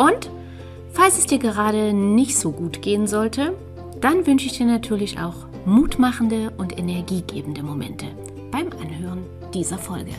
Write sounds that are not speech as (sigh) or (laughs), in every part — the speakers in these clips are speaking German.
und falls es dir gerade nicht so gut gehen sollte, dann wünsche ich dir natürlich auch mutmachende und energiegebende Momente beim Anhören dieser Folge.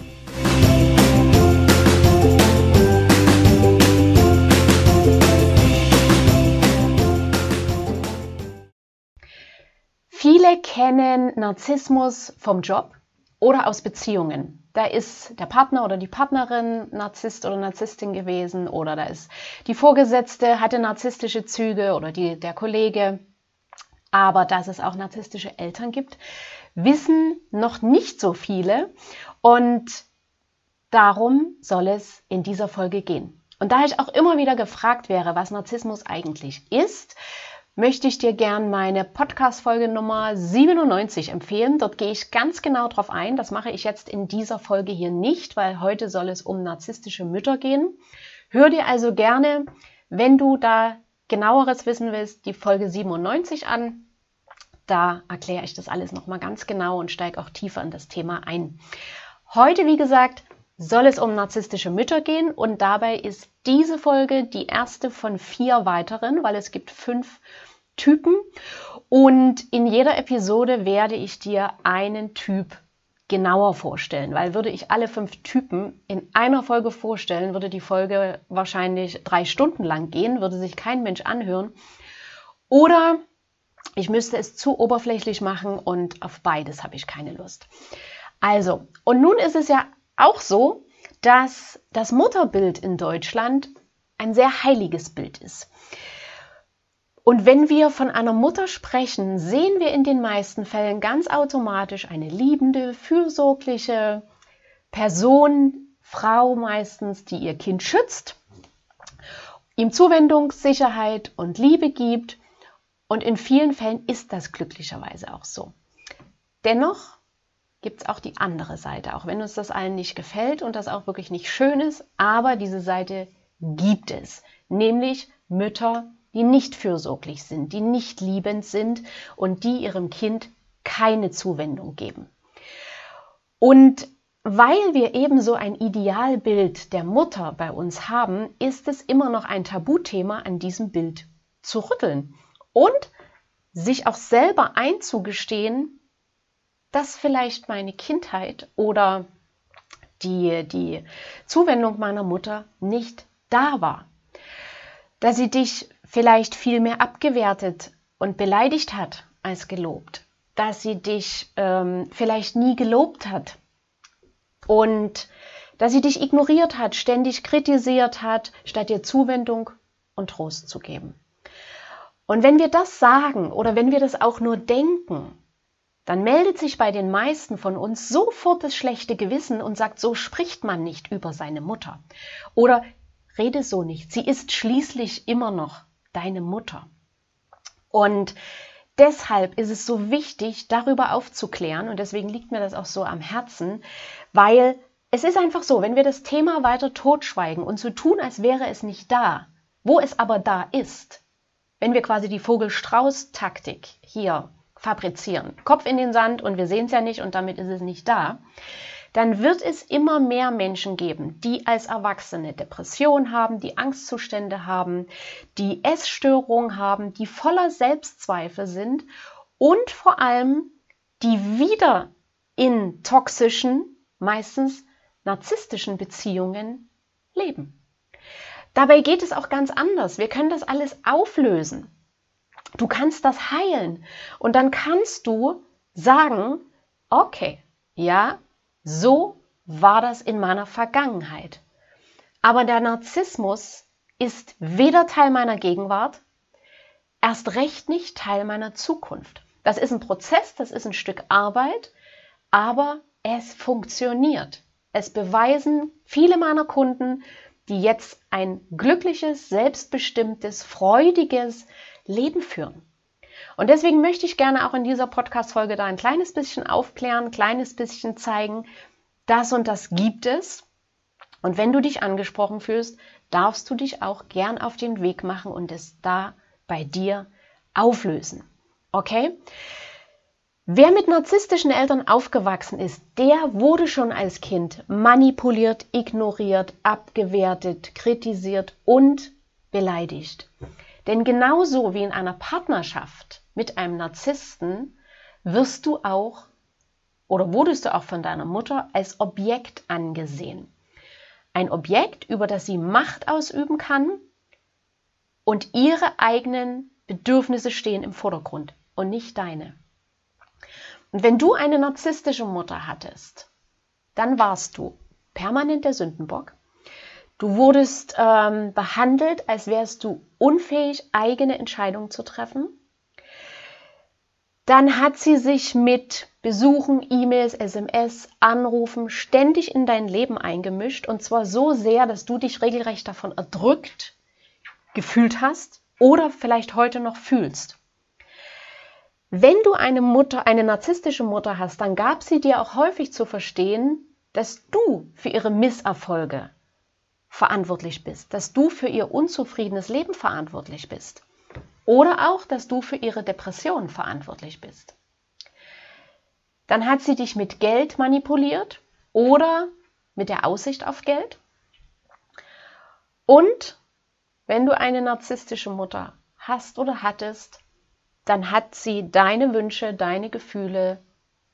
Viele kennen Narzissmus vom Job oder aus Beziehungen da ist der Partner oder die Partnerin Narzisst oder Narzisstin gewesen oder da ist die Vorgesetzte hatte narzisstische Züge oder die, der Kollege. Aber dass es auch narzisstische Eltern gibt, wissen noch nicht so viele und darum soll es in dieser Folge gehen. Und da ich auch immer wieder gefragt wäre, was Narzissmus eigentlich ist, möchte ich dir gern meine Podcast-Folge Nummer 97 empfehlen. Dort gehe ich ganz genau drauf ein. Das mache ich jetzt in dieser Folge hier nicht, weil heute soll es um narzisstische Mütter gehen. Hör dir also gerne, wenn du da genaueres wissen willst, die Folge 97 an. Da erkläre ich das alles nochmal ganz genau und steige auch tiefer in das Thema ein. Heute, wie gesagt, soll es um narzisstische Mütter gehen und dabei ist diese Folge die erste von vier weiteren, weil es gibt fünf Typen und in jeder Episode werde ich dir einen Typ genauer vorstellen, weil würde ich alle fünf Typen in einer Folge vorstellen, würde die Folge wahrscheinlich drei Stunden lang gehen, würde sich kein Mensch anhören. Oder ich müsste es zu oberflächlich machen und auf beides habe ich keine Lust. Also, und nun ist es ja auch so, dass das Mutterbild in Deutschland ein sehr heiliges Bild ist. Und wenn wir von einer Mutter sprechen, sehen wir in den meisten Fällen ganz automatisch eine liebende, fürsorgliche Person, Frau meistens, die ihr Kind schützt, ihm Zuwendung, Sicherheit und Liebe gibt. Und in vielen Fällen ist das glücklicherweise auch so. Dennoch gibt es auch die andere Seite, auch wenn uns das allen nicht gefällt und das auch wirklich nicht schön ist, aber diese Seite gibt es, nämlich Mütter, die nicht fürsorglich sind, die nicht liebend sind und die ihrem Kind keine Zuwendung geben. Und weil wir ebenso ein Idealbild der Mutter bei uns haben, ist es immer noch ein Tabuthema, an diesem Bild zu rütteln und sich auch selber einzugestehen, dass vielleicht meine Kindheit oder die, die Zuwendung meiner Mutter nicht da war. Dass sie dich vielleicht viel mehr abgewertet und beleidigt hat als gelobt. Dass sie dich ähm, vielleicht nie gelobt hat. Und dass sie dich ignoriert hat, ständig kritisiert hat, statt dir Zuwendung und Trost zu geben. Und wenn wir das sagen oder wenn wir das auch nur denken, dann meldet sich bei den meisten von uns sofort das schlechte Gewissen und sagt, so spricht man nicht über seine Mutter. Oder rede so nicht, sie ist schließlich immer noch deine Mutter. Und deshalb ist es so wichtig, darüber aufzuklären und deswegen liegt mir das auch so am Herzen, weil es ist einfach so, wenn wir das Thema weiter totschweigen und so tun, als wäre es nicht da, wo es aber da ist, wenn wir quasi die Vogel-Strauß-Taktik hier fabrizieren. Kopf in den Sand und wir sehen es ja nicht und damit ist es nicht da. Dann wird es immer mehr Menschen geben, die als Erwachsene Depression haben, die Angstzustände haben, die Essstörungen haben, die voller Selbstzweifel sind und vor allem die wieder in toxischen, meistens narzisstischen Beziehungen leben. Dabei geht es auch ganz anders. Wir können das alles auflösen. Du kannst das heilen und dann kannst du sagen, okay, ja, so war das in meiner Vergangenheit. Aber der Narzissmus ist weder Teil meiner Gegenwart, erst recht nicht Teil meiner Zukunft. Das ist ein Prozess, das ist ein Stück Arbeit, aber es funktioniert. Es beweisen viele meiner Kunden, die jetzt ein glückliches, selbstbestimmtes, freudiges Leben führen. Und deswegen möchte ich gerne auch in dieser Podcast-Folge da ein kleines bisschen aufklären, ein kleines bisschen zeigen, das und das gibt es. Und wenn du dich angesprochen fühlst, darfst du dich auch gern auf den Weg machen und es da bei dir auflösen. Okay? Wer mit narzisstischen Eltern aufgewachsen ist, der wurde schon als Kind manipuliert, ignoriert, abgewertet, kritisiert und beleidigt. Denn genauso wie in einer Partnerschaft mit einem Narzissten wirst du auch oder wurdest du auch von deiner Mutter als Objekt angesehen. Ein Objekt, über das sie Macht ausüben kann und ihre eigenen Bedürfnisse stehen im Vordergrund und nicht deine. Und wenn du eine narzisstische Mutter hattest, dann warst du permanent der Sündenbock. Du wurdest ähm, behandelt, als wärst du unfähig, eigene Entscheidungen zu treffen. Dann hat sie sich mit Besuchen, E-Mails, SMS, Anrufen ständig in dein Leben eingemischt und zwar so sehr, dass du dich regelrecht davon erdrückt gefühlt hast oder vielleicht heute noch fühlst. Wenn du eine Mutter, eine narzisstische Mutter hast, dann gab sie dir auch häufig zu verstehen, dass du für ihre Misserfolge verantwortlich bist, dass du für ihr unzufriedenes Leben verantwortlich bist oder auch, dass du für ihre Depression verantwortlich bist. Dann hat sie dich mit Geld manipuliert oder mit der Aussicht auf Geld. Und wenn du eine narzisstische Mutter hast oder hattest, dann hat sie deine Wünsche, deine Gefühle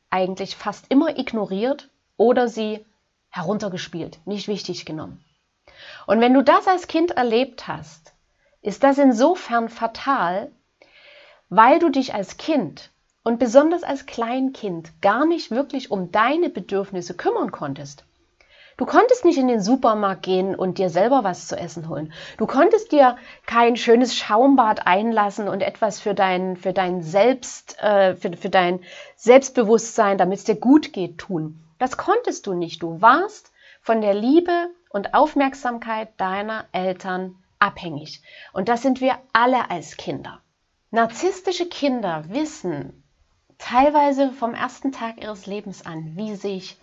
eigentlich fast immer ignoriert oder sie heruntergespielt, nicht wichtig genommen. Und wenn du das als Kind erlebt hast, ist das insofern fatal, weil du dich als Kind und besonders als Kleinkind gar nicht wirklich um deine Bedürfnisse kümmern konntest. Du konntest nicht in den Supermarkt gehen und dir selber was zu essen holen. Du konntest dir kein schönes Schaumbad einlassen und etwas für dein, für dein Selbst, äh, für, für dein Selbstbewusstsein, damit es dir gut geht, tun. Das konntest du nicht. Du warst von der Liebe und Aufmerksamkeit deiner Eltern abhängig. Und das sind wir alle als Kinder. Narzisstische Kinder wissen teilweise vom ersten Tag ihres Lebens an, wie sich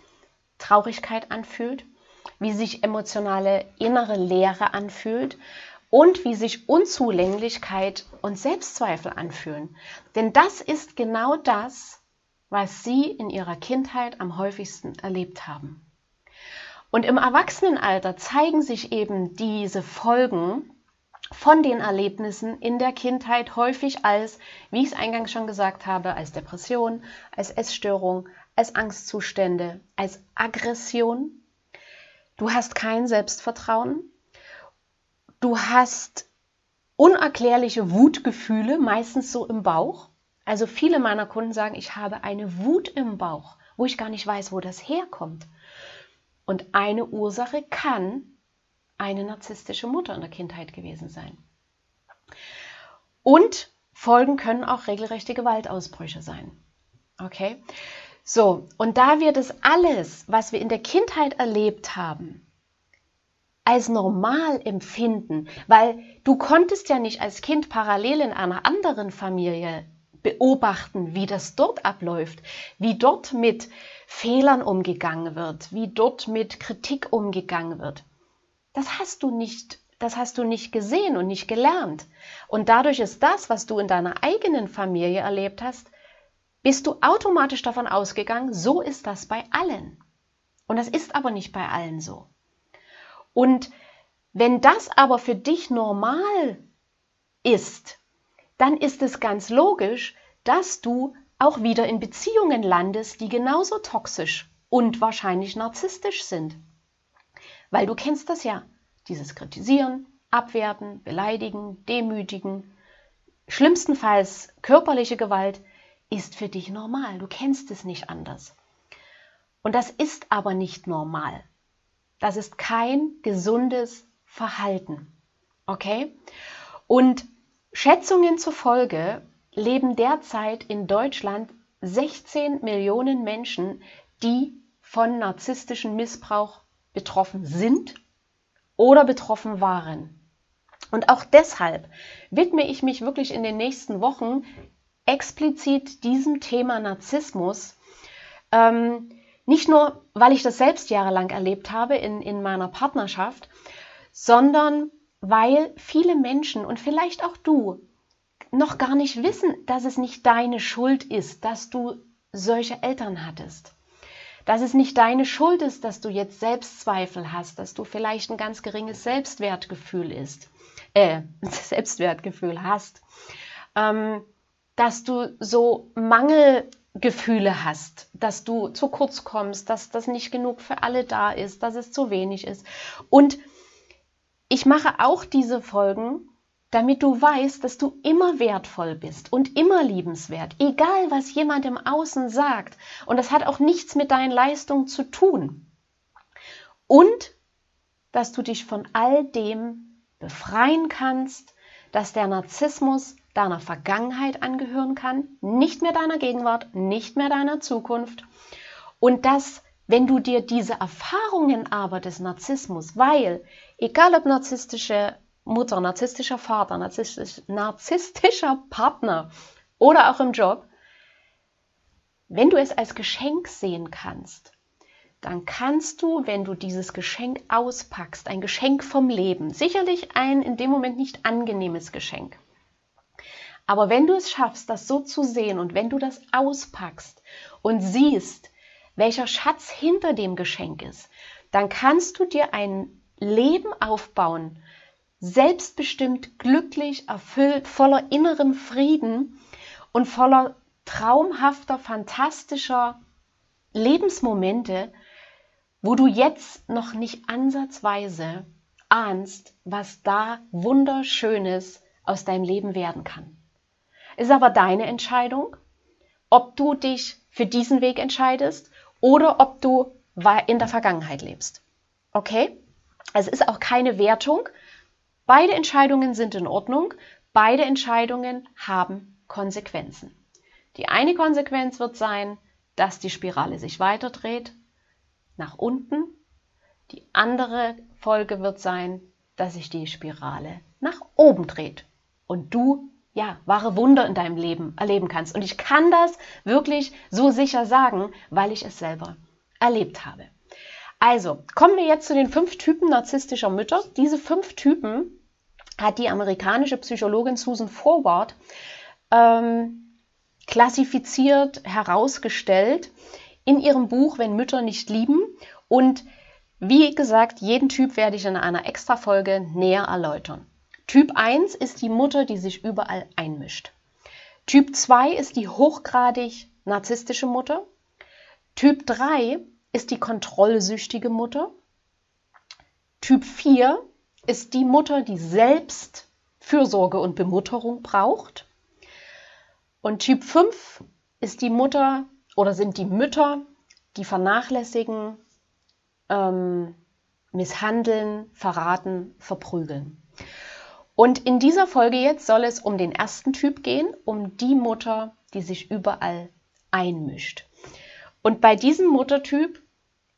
Traurigkeit anfühlt, wie sich emotionale innere Leere anfühlt und wie sich Unzulänglichkeit und Selbstzweifel anfühlen. Denn das ist genau das, was sie in ihrer Kindheit am häufigsten erlebt haben. Und im Erwachsenenalter zeigen sich eben diese Folgen von den Erlebnissen in der Kindheit häufig als, wie ich es eingangs schon gesagt habe, als Depression, als Essstörung, als Angstzustände, als Aggression. Du hast kein Selbstvertrauen. Du hast unerklärliche Wutgefühle, meistens so im Bauch. Also viele meiner Kunden sagen, ich habe eine Wut im Bauch, wo ich gar nicht weiß, wo das herkommt. Und eine Ursache kann eine narzisstische Mutter in der Kindheit gewesen sein. Und Folgen können auch regelrechte Gewaltausbrüche sein. Okay? So, und da wir das alles, was wir in der Kindheit erlebt haben, als normal empfinden, weil du konntest ja nicht als Kind parallel in einer anderen Familie beobachten, wie das dort abläuft, wie dort mit Fehlern umgegangen wird, wie dort mit Kritik umgegangen wird. Das hast du nicht, das hast du nicht gesehen und nicht gelernt. Und dadurch ist das, was du in deiner eigenen Familie erlebt hast, bist du automatisch davon ausgegangen, so ist das bei allen. Und das ist aber nicht bei allen so. Und wenn das aber für dich normal ist, dann ist es ganz logisch, dass du auch wieder in Beziehungen landest, die genauso toxisch und wahrscheinlich narzisstisch sind. Weil du kennst das ja, dieses Kritisieren, Abwerten, Beleidigen, Demütigen, schlimmstenfalls körperliche Gewalt, ist für dich normal. Du kennst es nicht anders. Und das ist aber nicht normal. Das ist kein gesundes Verhalten. Okay? Und Schätzungen zufolge leben derzeit in Deutschland 16 Millionen Menschen, die von narzisstischem Missbrauch betroffen sind oder betroffen waren. Und auch deshalb widme ich mich wirklich in den nächsten Wochen explizit diesem Thema Narzissmus. Ähm, nicht nur, weil ich das selbst jahrelang erlebt habe in, in meiner Partnerschaft, sondern weil viele Menschen und vielleicht auch du noch gar nicht wissen, dass es nicht deine Schuld ist, dass du solche Eltern hattest. Dass es nicht deine Schuld ist, dass du jetzt Selbstzweifel hast, dass du vielleicht ein ganz geringes Selbstwertgefühl ist, äh, (laughs) Selbstwertgefühl hast, ähm, dass du so Mangelgefühle hast, dass du zu kurz kommst, dass das nicht genug für alle da ist, dass es zu wenig ist. Und ich mache auch diese Folgen, damit du weißt, dass du immer wertvoll bist und immer liebenswert, egal was jemand im Außen sagt. Und das hat auch nichts mit deinen Leistungen zu tun. Und dass du dich von all dem befreien kannst, dass der Narzissmus deiner Vergangenheit angehören kann, nicht mehr deiner Gegenwart, nicht mehr deiner Zukunft. Und dass, wenn du dir diese Erfahrungen aber des Narzissmus, weil, egal ob narzisstische Mutter, narzisstischer Vater, narzisstisch, narzisstischer Partner oder auch im Job, wenn du es als Geschenk sehen kannst, dann kannst du, wenn du dieses Geschenk auspackst, ein Geschenk vom Leben, sicherlich ein in dem Moment nicht angenehmes Geschenk. Aber wenn du es schaffst, das so zu sehen und wenn du das auspackst und siehst, welcher Schatz hinter dem Geschenk ist, dann kannst du dir ein Leben aufbauen, selbstbestimmt, glücklich, erfüllt, voller innerem Frieden und voller traumhafter, fantastischer Lebensmomente, wo du jetzt noch nicht ansatzweise ahnst, was da wunderschönes aus deinem Leben werden kann. Ist aber deine Entscheidung, ob du dich für diesen Weg entscheidest oder ob du in der Vergangenheit lebst. Okay? Es ist auch keine Wertung, Beide Entscheidungen sind in Ordnung, beide Entscheidungen haben Konsequenzen. Die eine Konsequenz wird sein, dass die Spirale sich weiterdreht nach unten. Die andere Folge wird sein, dass sich die Spirale nach oben dreht und du ja wahre Wunder in deinem Leben erleben kannst. Und ich kann das wirklich so sicher sagen, weil ich es selber erlebt habe. Also, kommen wir jetzt zu den fünf Typen narzisstischer Mütter. Diese fünf Typen hat die amerikanische Psychologin Susan Forward ähm, klassifiziert, herausgestellt in ihrem Buch Wenn Mütter nicht lieben. Und wie gesagt, jeden Typ werde ich in einer Extra-Folge näher erläutern. Typ 1 ist die Mutter, die sich überall einmischt. Typ 2 ist die hochgradig narzisstische Mutter. Typ 3 ist die kontrollsüchtige Mutter. Typ 4 ist die Mutter, die selbst Fürsorge und Bemutterung braucht. Und Typ 5 ist die Mutter oder sind die Mütter, die vernachlässigen, ähm, misshandeln, verraten, verprügeln. Und in dieser Folge jetzt soll es um den ersten Typ gehen, um die Mutter, die sich überall einmischt. Und bei diesem Muttertyp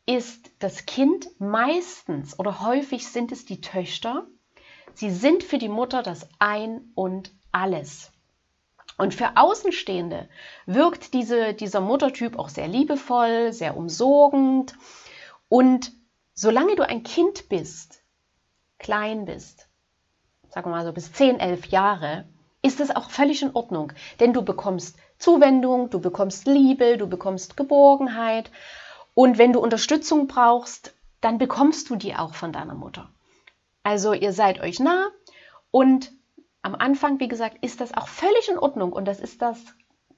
ist das Kind meistens oder häufig sind es die Töchter. Sie sind für die Mutter das Ein und alles. Und für Außenstehende wirkt diese, dieser Muttertyp auch sehr liebevoll, sehr umsorgend. Und solange du ein Kind bist, klein bist, sagen wir mal so bis 10, 11 Jahre, ist es auch völlig in Ordnung. Denn du bekommst Zuwendung, du bekommst Liebe, du bekommst Geborgenheit. Und wenn du Unterstützung brauchst, dann bekommst du die auch von deiner Mutter. Also ihr seid euch nah und am Anfang, wie gesagt, ist das auch völlig in Ordnung und das ist das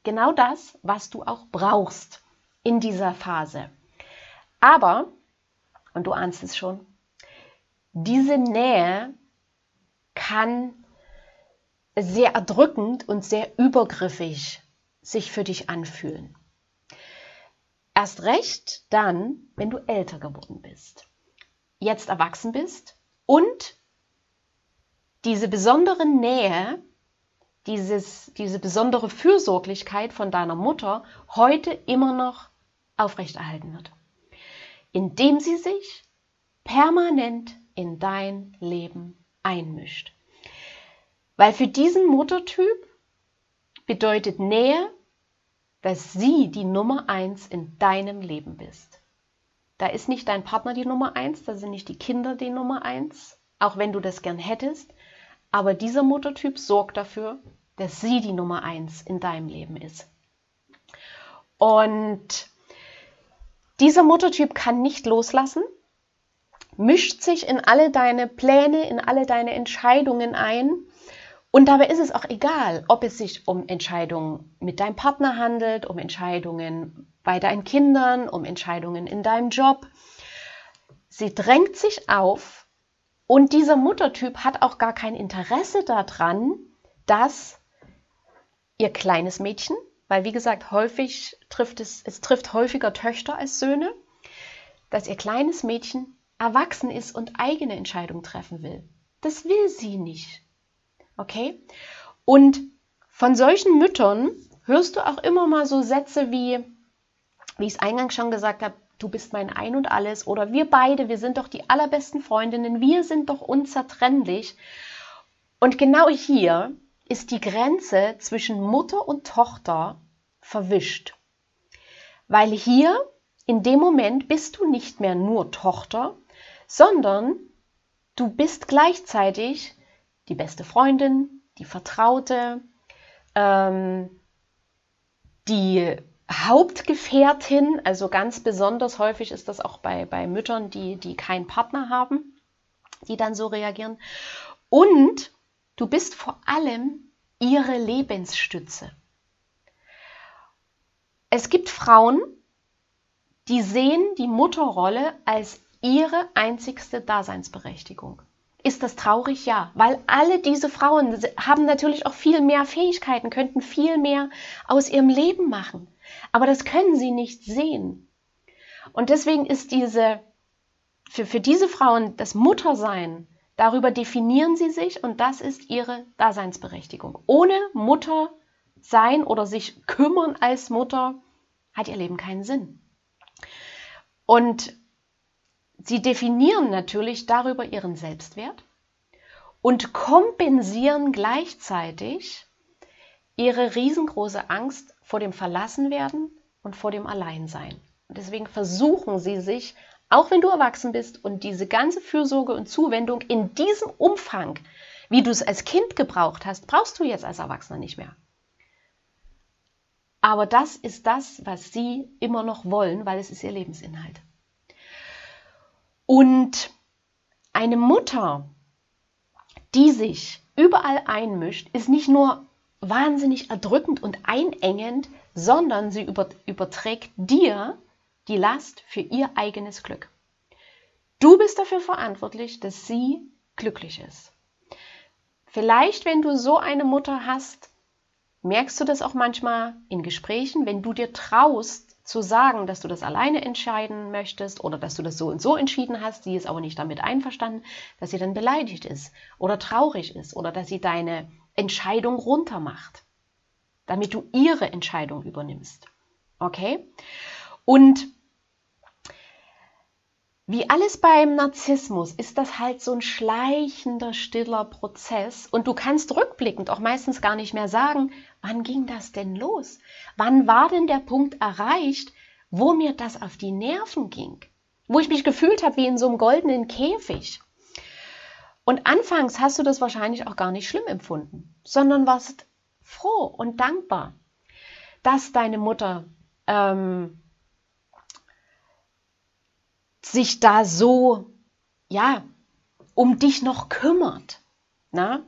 genau das, was du auch brauchst in dieser Phase. Aber, und du ahnst es schon, diese Nähe kann sehr erdrückend und sehr übergriffig sich für dich anfühlen. Erst recht dann, wenn du älter geworden bist, jetzt erwachsen bist und diese besondere Nähe, dieses, diese besondere Fürsorglichkeit von deiner Mutter heute immer noch aufrechterhalten wird, indem sie sich permanent in dein Leben einmischt. Weil für diesen Muttertyp bedeutet Nähe, dass sie die Nummer eins in deinem Leben bist. Da ist nicht dein Partner die Nummer eins, da sind nicht die Kinder die Nummer eins, auch wenn du das gern hättest. Aber dieser Muttertyp sorgt dafür, dass sie die Nummer eins in deinem Leben ist. Und dieser Muttertyp kann nicht loslassen, mischt sich in alle deine Pläne, in alle deine Entscheidungen ein. Und dabei ist es auch egal, ob es sich um Entscheidungen mit deinem Partner handelt, um Entscheidungen bei deinen Kindern, um Entscheidungen in deinem Job. Sie drängt sich auf und dieser Muttertyp hat auch gar kein Interesse daran, dass ihr kleines Mädchen, weil wie gesagt, häufig trifft es, es trifft häufiger Töchter als Söhne, dass ihr kleines Mädchen erwachsen ist und eigene Entscheidungen treffen will. Das will sie nicht. Okay? Und von solchen Müttern hörst du auch immer mal so Sätze wie, wie ich es eingangs schon gesagt habe, du bist mein Ein und alles oder wir beide, wir sind doch die allerbesten Freundinnen, wir sind doch unzertrennlich. Und genau hier ist die Grenze zwischen Mutter und Tochter verwischt. Weil hier, in dem Moment, bist du nicht mehr nur Tochter, sondern du bist gleichzeitig die beste Freundin, die Vertraute, ähm, die Hauptgefährtin, also ganz besonders häufig ist das auch bei, bei Müttern, die, die keinen Partner haben, die dann so reagieren. Und du bist vor allem ihre Lebensstütze. Es gibt Frauen, die sehen die Mutterrolle als ihre einzigste Daseinsberechtigung. Ist das traurig? Ja, weil alle diese Frauen haben natürlich auch viel mehr Fähigkeiten, könnten viel mehr aus ihrem Leben machen. Aber das können sie nicht sehen. Und deswegen ist diese, für, für diese Frauen das Muttersein, darüber definieren sie sich und das ist ihre Daseinsberechtigung. Ohne Mutter sein oder sich kümmern als Mutter hat ihr Leben keinen Sinn. Und sie definieren natürlich darüber ihren Selbstwert und kompensieren gleichzeitig ihre riesengroße Angst vor dem Verlassenwerden und vor dem Alleinsein. Und deswegen versuchen sie sich, auch wenn du erwachsen bist und diese ganze Fürsorge und Zuwendung in diesem Umfang, wie du es als Kind gebraucht hast, brauchst du jetzt als Erwachsener nicht mehr. Aber das ist das, was sie immer noch wollen, weil es ist ihr Lebensinhalt. Und eine Mutter, die sich überall einmischt, ist nicht nur wahnsinnig erdrückend und einengend, sondern sie überträgt dir die Last für ihr eigenes Glück. Du bist dafür verantwortlich, dass sie glücklich ist. Vielleicht, wenn du so eine Mutter hast, merkst du das auch manchmal in Gesprächen, wenn du dir traust, zu sagen, dass du das alleine entscheiden möchtest oder dass du das so und so entschieden hast, sie ist aber nicht damit einverstanden, dass sie dann beleidigt ist oder traurig ist oder dass sie deine Entscheidung runtermacht, damit du ihre Entscheidung übernimmst. Okay? Und wie alles beim Narzissmus ist das halt so ein schleichender, stiller Prozess und du kannst rückblickend auch meistens gar nicht mehr sagen, wann ging das denn los? Wann war denn der Punkt erreicht, wo mir das auf die Nerven ging? Wo ich mich gefühlt habe wie in so einem goldenen Käfig. Und anfangs hast du das wahrscheinlich auch gar nicht schlimm empfunden, sondern warst froh und dankbar, dass deine Mutter ähm, sich da so, ja, um dich noch kümmert. Na?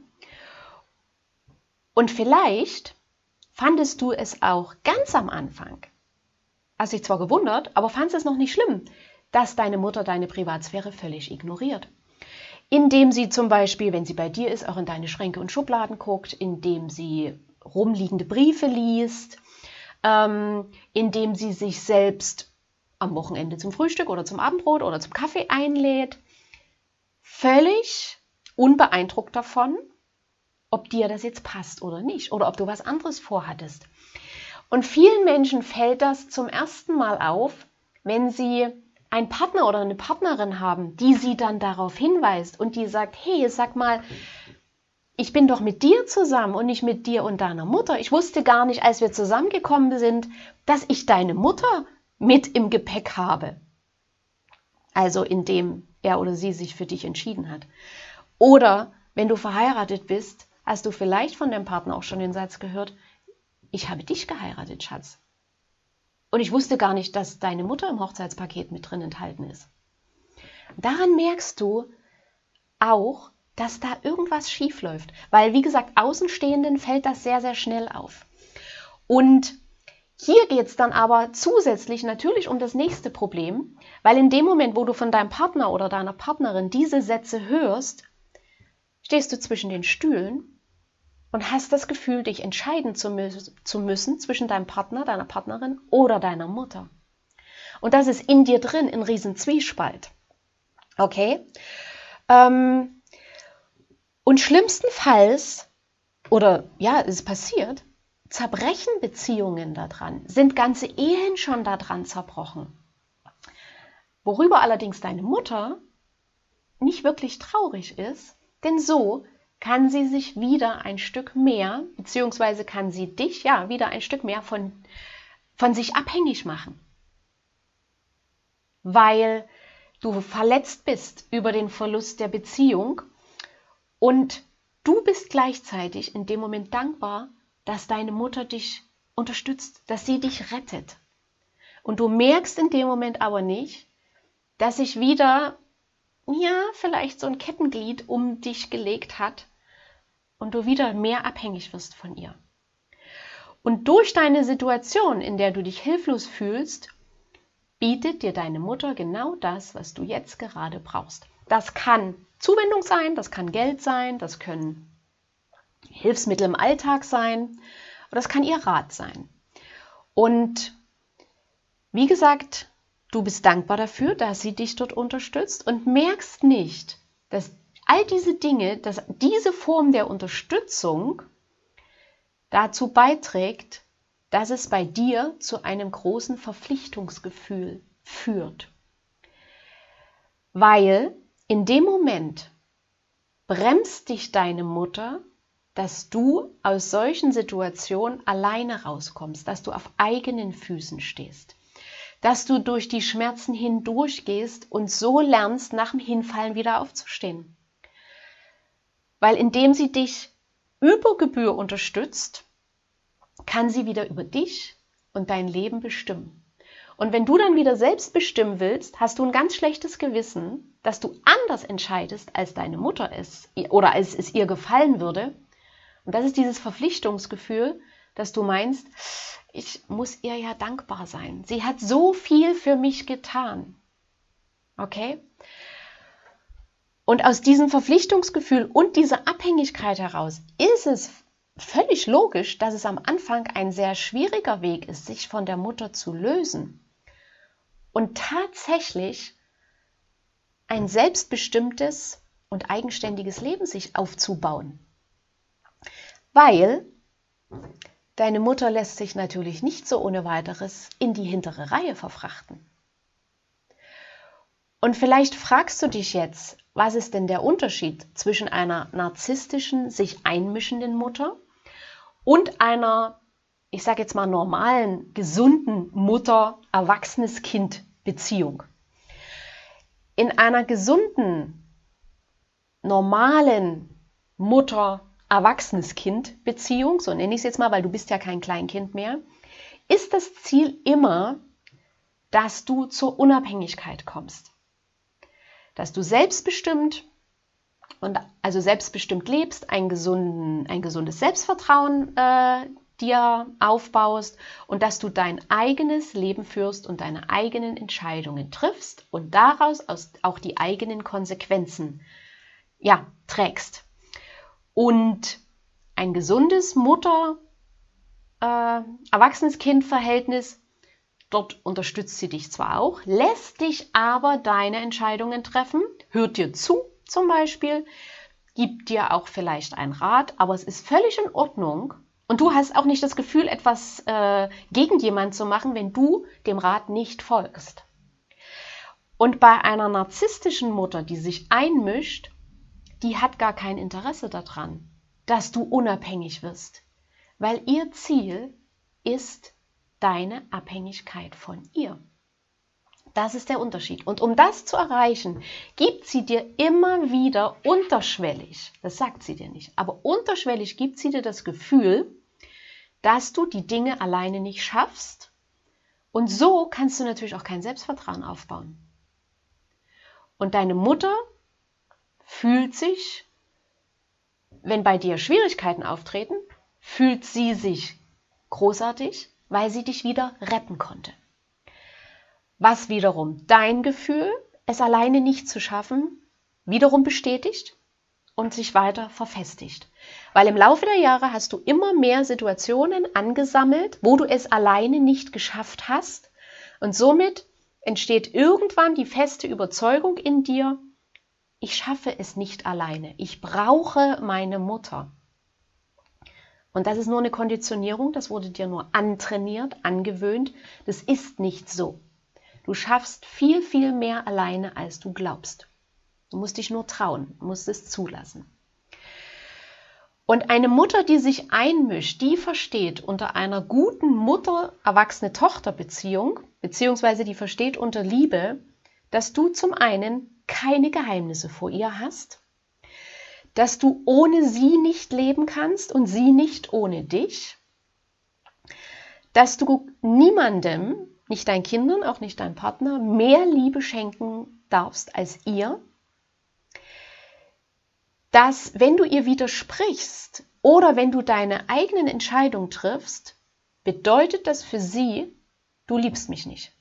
Und vielleicht fandest du es auch ganz am Anfang, hast dich zwar gewundert, aber fandest es noch nicht schlimm, dass deine Mutter deine Privatsphäre völlig ignoriert. Indem sie zum Beispiel, wenn sie bei dir ist, auch in deine Schränke und Schubladen guckt, indem sie rumliegende Briefe liest, ähm, indem sie sich selbst am Wochenende zum Frühstück oder zum Abendbrot oder zum Kaffee einlädt, völlig unbeeindruckt davon, ob dir das jetzt passt oder nicht oder ob du was anderes vorhattest. Und vielen Menschen fällt das zum ersten Mal auf, wenn sie einen Partner oder eine Partnerin haben, die sie dann darauf hinweist und die sagt, hey, sag mal, ich bin doch mit dir zusammen und nicht mit dir und deiner Mutter. Ich wusste gar nicht, als wir zusammengekommen sind, dass ich deine Mutter mit im Gepäck habe. Also indem er oder sie sich für dich entschieden hat. Oder wenn du verheiratet bist, hast du vielleicht von deinem Partner auch schon den Satz gehört, ich habe dich geheiratet, Schatz. Und ich wusste gar nicht, dass deine Mutter im Hochzeitspaket mit drin enthalten ist. Daran merkst du auch, dass da irgendwas schief läuft. Weil, wie gesagt, Außenstehenden fällt das sehr, sehr schnell auf. Und hier geht es dann aber zusätzlich natürlich um das nächste Problem, weil in dem Moment, wo du von deinem Partner oder deiner Partnerin diese Sätze hörst, stehst du zwischen den Stühlen und hast das Gefühl, dich entscheiden zu, mü zu müssen zwischen deinem Partner, deiner Partnerin oder deiner Mutter. Und das ist in dir drin ein riesen Zwiespalt. Okay? Ähm, und schlimmstenfalls, oder ja, es passiert, zerbrechen Beziehungen daran, sind ganze Ehen schon daran zerbrochen. Worüber allerdings deine Mutter nicht wirklich traurig ist, denn so kann sie sich wieder ein Stück mehr, beziehungsweise kann sie dich ja wieder ein Stück mehr von, von sich abhängig machen. Weil du verletzt bist über den Verlust der Beziehung und du bist gleichzeitig in dem Moment dankbar, dass deine Mutter dich unterstützt, dass sie dich rettet. Und du merkst in dem Moment aber nicht, dass sich wieder, ja, vielleicht so ein Kettenglied um dich gelegt hat und du wieder mehr abhängig wirst von ihr. Und durch deine Situation, in der du dich hilflos fühlst, bietet dir deine Mutter genau das, was du jetzt gerade brauchst. Das kann Zuwendung sein, das kann Geld sein, das können Hilfsmittel im Alltag sein oder das kann ihr Rat sein. Und wie gesagt, du bist dankbar dafür, dass sie dich dort unterstützt und merkst nicht, dass all diese Dinge, dass diese Form der Unterstützung dazu beiträgt, dass es bei dir zu einem großen Verpflichtungsgefühl führt. Weil in dem Moment bremst dich deine Mutter, dass du aus solchen Situationen alleine rauskommst, dass du auf eigenen Füßen stehst, dass du durch die Schmerzen hindurchgehst und so lernst, nach dem Hinfallen wieder aufzustehen. Weil indem sie dich über Gebühr unterstützt, kann sie wieder über dich und dein Leben bestimmen. Und wenn du dann wieder selbst bestimmen willst, hast du ein ganz schlechtes Gewissen, dass du anders entscheidest, als deine Mutter es oder als es ihr gefallen würde. Und das ist dieses Verpflichtungsgefühl, dass du meinst, ich muss ihr ja dankbar sein. Sie hat so viel für mich getan. Okay? Und aus diesem Verpflichtungsgefühl und dieser Abhängigkeit heraus ist es völlig logisch, dass es am Anfang ein sehr schwieriger Weg ist, sich von der Mutter zu lösen und tatsächlich ein selbstbestimmtes und eigenständiges Leben sich aufzubauen. Weil deine Mutter lässt sich natürlich nicht so ohne weiteres in die hintere Reihe verfrachten. Und vielleicht fragst du dich jetzt, was ist denn der Unterschied zwischen einer narzisstischen, sich einmischenden Mutter und einer ich sage jetzt mal, normalen, gesunden Mutter-erwachsenes Kind-Beziehung. In einer gesunden, normalen Mutter-erwachsenes Kind-Beziehung, so nenne ich es jetzt mal, weil du bist ja kein Kleinkind mehr, ist das Ziel immer, dass du zur Unabhängigkeit kommst. Dass du selbstbestimmt und also selbstbestimmt lebst, ein, gesunden, ein gesundes Selbstvertrauen äh, dir aufbaust und dass du dein eigenes Leben führst und deine eigenen Entscheidungen triffst und daraus auch die eigenen Konsequenzen ja, trägst. Und ein gesundes Mutter, äh, dort unterstützt sie dich zwar auch, lässt dich aber deine Entscheidungen treffen, hört dir zu zum Beispiel, gibt dir auch vielleicht einen Rat, aber es ist völlig in Ordnung, und du hast auch nicht das Gefühl, etwas äh, gegen jemanden zu machen, wenn du dem Rat nicht folgst. Und bei einer narzisstischen Mutter, die sich einmischt, die hat gar kein Interesse daran, dass du unabhängig wirst, weil ihr Ziel ist deine Abhängigkeit von ihr. Das ist der Unterschied. Und um das zu erreichen, gibt sie dir immer wieder unterschwellig, das sagt sie dir nicht, aber unterschwellig gibt sie dir das Gefühl, dass du die Dinge alleine nicht schaffst. Und so kannst du natürlich auch kein Selbstvertrauen aufbauen. Und deine Mutter fühlt sich, wenn bei dir Schwierigkeiten auftreten, fühlt sie sich großartig, weil sie dich wieder retten konnte was wiederum dein Gefühl, es alleine nicht zu schaffen, wiederum bestätigt und sich weiter verfestigt. Weil im Laufe der Jahre hast du immer mehr Situationen angesammelt, wo du es alleine nicht geschafft hast und somit entsteht irgendwann die feste Überzeugung in dir, ich schaffe es nicht alleine, ich brauche meine Mutter. Und das ist nur eine Konditionierung, das wurde dir nur antrainiert, angewöhnt, das ist nicht so. Du schaffst viel, viel mehr alleine, als du glaubst. Du musst dich nur trauen, musst es zulassen. Und eine Mutter, die sich einmischt, die versteht unter einer guten Mutter-Erwachsene-Tochter-Beziehung, beziehungsweise die versteht unter Liebe, dass du zum einen keine Geheimnisse vor ihr hast, dass du ohne sie nicht leben kannst und sie nicht ohne dich, dass du niemandem nicht deinen Kindern, auch nicht deinem Partner, mehr Liebe schenken darfst als ihr, dass wenn du ihr widersprichst oder wenn du deine eigenen Entscheidungen triffst, bedeutet das für sie, du liebst mich nicht.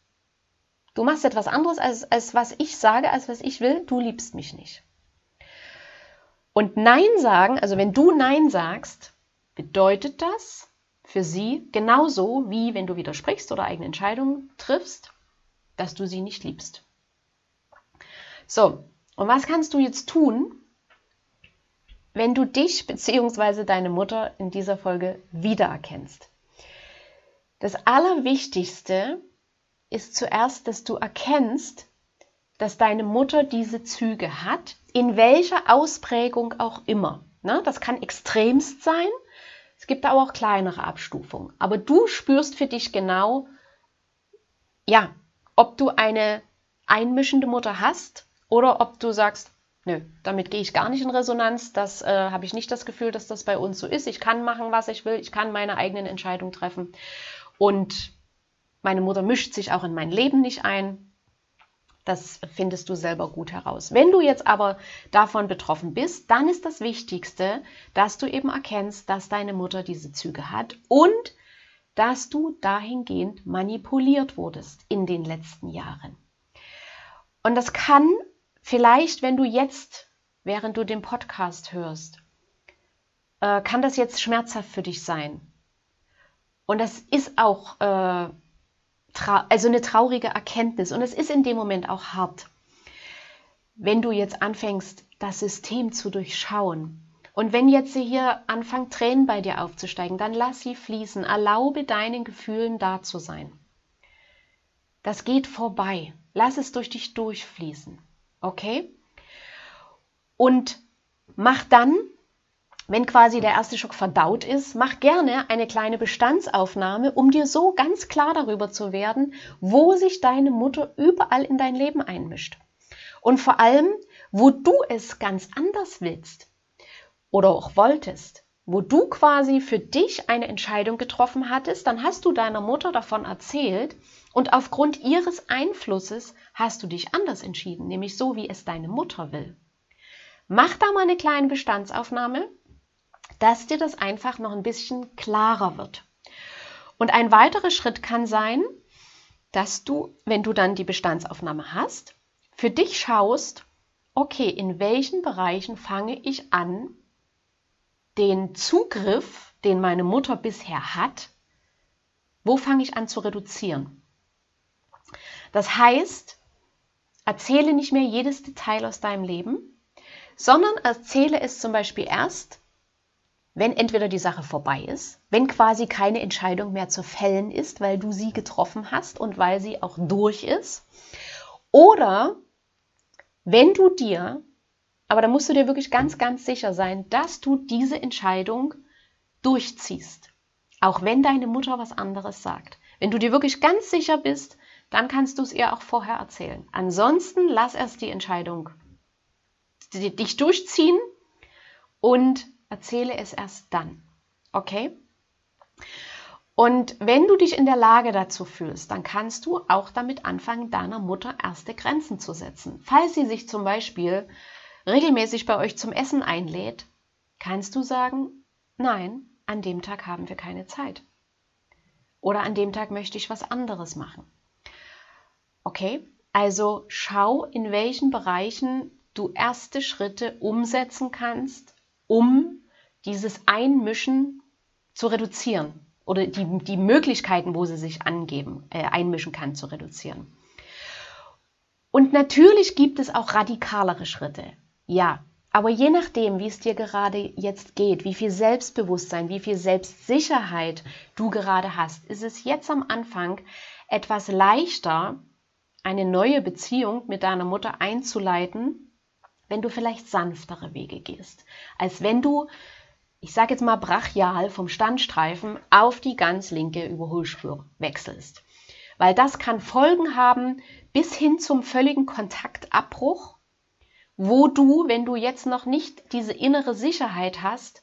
Du machst etwas anderes, als, als was ich sage, als was ich will, du liebst mich nicht. Und Nein sagen, also wenn du Nein sagst, bedeutet das, für sie genauso wie wenn du widersprichst oder eigene Entscheidungen triffst, dass du sie nicht liebst. So, und was kannst du jetzt tun, wenn du dich bzw. deine Mutter in dieser Folge wiedererkennst? Das Allerwichtigste ist zuerst, dass du erkennst, dass deine Mutter diese Züge hat, in welcher Ausprägung auch immer. Ne? Das kann extremst sein, es gibt aber auch kleinere Abstufungen. Aber du spürst für dich genau, ja, ob du eine einmischende Mutter hast oder ob du sagst, nö, damit gehe ich gar nicht in Resonanz. Das äh, habe ich nicht das Gefühl, dass das bei uns so ist. Ich kann machen, was ich will. Ich kann meine eigenen Entscheidungen treffen. Und meine Mutter mischt sich auch in mein Leben nicht ein. Das findest du selber gut heraus. Wenn du jetzt aber davon betroffen bist, dann ist das Wichtigste, dass du eben erkennst, dass deine Mutter diese Züge hat und dass du dahingehend manipuliert wurdest in den letzten Jahren. Und das kann vielleicht, wenn du jetzt, während du den Podcast hörst, äh, kann das jetzt schmerzhaft für dich sein. Und das ist auch äh, also eine traurige Erkenntnis. Und es ist in dem Moment auch hart, wenn du jetzt anfängst, das System zu durchschauen. Und wenn jetzt hier anfangen, Tränen bei dir aufzusteigen, dann lass sie fließen. Erlaube deinen Gefühlen da zu sein. Das geht vorbei. Lass es durch dich durchfließen. Okay? Und mach dann wenn quasi der erste Schock verdaut ist, mach gerne eine kleine Bestandsaufnahme, um dir so ganz klar darüber zu werden, wo sich deine Mutter überall in dein Leben einmischt. Und vor allem, wo du es ganz anders willst oder auch wolltest, wo du quasi für dich eine Entscheidung getroffen hattest, dann hast du deiner Mutter davon erzählt und aufgrund ihres Einflusses hast du dich anders entschieden, nämlich so, wie es deine Mutter will. Mach da mal eine kleine Bestandsaufnahme dass dir das einfach noch ein bisschen klarer wird. Und ein weiterer Schritt kann sein, dass du, wenn du dann die Bestandsaufnahme hast, für dich schaust, okay, in welchen Bereichen fange ich an, den Zugriff, den meine Mutter bisher hat, wo fange ich an zu reduzieren? Das heißt, erzähle nicht mehr jedes Detail aus deinem Leben, sondern erzähle es zum Beispiel erst, wenn entweder die Sache vorbei ist, wenn quasi keine Entscheidung mehr zu fällen ist, weil du sie getroffen hast und weil sie auch durch ist, Oder wenn du dir, aber da musst du dir wirklich ganz, ganz sicher sein, dass du diese Entscheidung durchziehst. Auch wenn deine Mutter was anderes sagt. Wenn du dir wirklich ganz sicher bist, dann kannst du es ihr auch vorher erzählen. Ansonsten lass erst die Entscheidung dich durchziehen und erzähle es erst dann. Okay? Und wenn du dich in der Lage dazu fühlst, dann kannst du auch damit anfangen, deiner Mutter erste Grenzen zu setzen. Falls sie sich zum Beispiel regelmäßig bei euch zum Essen einlädt, kannst du sagen, nein, an dem Tag haben wir keine Zeit. Oder an dem Tag möchte ich was anderes machen. Okay, also schau, in welchen Bereichen du erste Schritte umsetzen kannst, um dieses Einmischen zu reduzieren oder die, die Möglichkeiten, wo sie sich angeben, äh, einmischen kann, zu reduzieren. Und natürlich gibt es auch radikalere Schritte. Ja, aber je nachdem, wie es dir gerade jetzt geht, wie viel Selbstbewusstsein, wie viel Selbstsicherheit du gerade hast, ist es jetzt am Anfang etwas leichter, eine neue Beziehung mit deiner Mutter einzuleiten, wenn du vielleicht sanftere Wege gehst, als wenn du, ich sage jetzt mal brachial vom Standstreifen auf die ganz linke Überholspur wechselst. Weil das kann Folgen haben bis hin zum völligen Kontaktabbruch, wo du, wenn du jetzt noch nicht diese innere Sicherheit hast,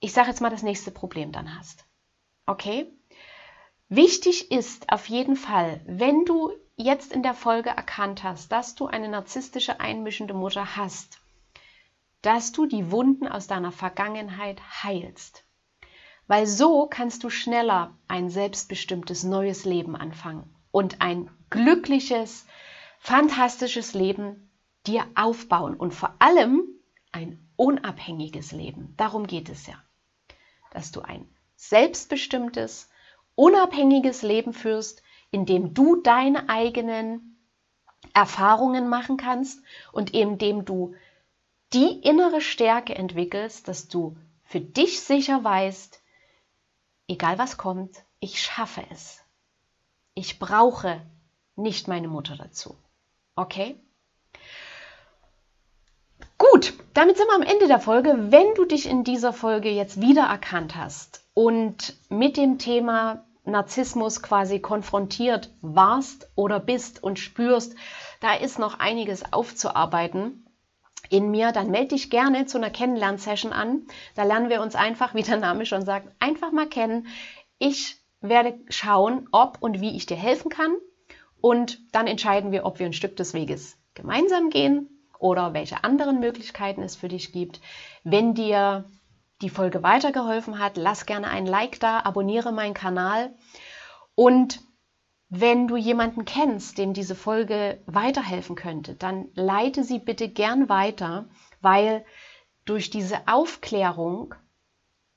ich sage jetzt mal das nächste Problem dann hast. Okay? Wichtig ist auf jeden Fall, wenn du jetzt in der Folge erkannt hast, dass du eine narzisstische einmischende Mutter hast, dass du die Wunden aus deiner Vergangenheit heilst. Weil so kannst du schneller ein selbstbestimmtes neues Leben anfangen und ein glückliches, fantastisches Leben dir aufbauen und vor allem ein unabhängiges Leben. Darum geht es ja. Dass du ein selbstbestimmtes, unabhängiges Leben führst, in dem du deine eigenen Erfahrungen machen kannst und indem du die innere Stärke entwickelst, dass du für dich sicher weißt, egal was kommt, ich schaffe es. Ich brauche nicht meine Mutter dazu. Okay? Gut, damit sind wir am Ende der Folge. Wenn du dich in dieser Folge jetzt wiedererkannt hast und mit dem Thema Narzissmus quasi konfrontiert warst oder bist und spürst, da ist noch einiges aufzuarbeiten in mir, dann melde dich gerne zu einer Kennenlernsession an. Da lernen wir uns einfach, wie der Name schon sagt, einfach mal kennen. Ich werde schauen, ob und wie ich dir helfen kann. Und dann entscheiden wir, ob wir ein Stück des Weges gemeinsam gehen oder welche anderen Möglichkeiten es für dich gibt. Wenn dir die Folge weitergeholfen hat, lass gerne ein Like da, abonniere meinen Kanal und wenn du jemanden kennst, dem diese Folge weiterhelfen könnte, dann leite sie bitte gern weiter, weil durch diese Aufklärung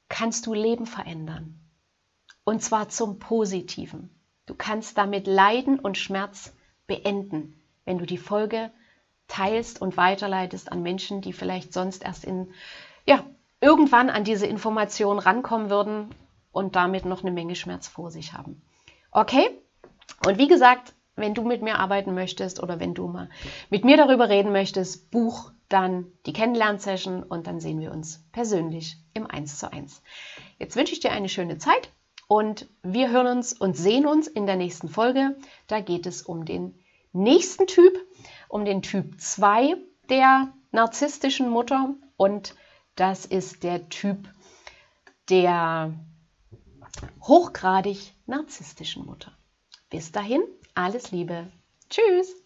kannst du Leben verändern. Und zwar zum Positiven. Du kannst damit Leiden und Schmerz beenden, wenn du die Folge teilst und weiterleitest an Menschen, die vielleicht sonst erst in ja, irgendwann an diese Information rankommen würden und damit noch eine Menge Schmerz vor sich haben. Okay? Und wie gesagt, wenn du mit mir arbeiten möchtest oder wenn du mal mit mir darüber reden möchtest, buch dann die Kennenlernsession und dann sehen wir uns persönlich im 1 zu 1. Jetzt wünsche ich dir eine schöne Zeit und wir hören uns und sehen uns in der nächsten Folge. Da geht es um den nächsten Typ, um den Typ 2 der narzisstischen Mutter und das ist der Typ der hochgradig narzisstischen Mutter. Bis dahin, alles Liebe. Tschüss.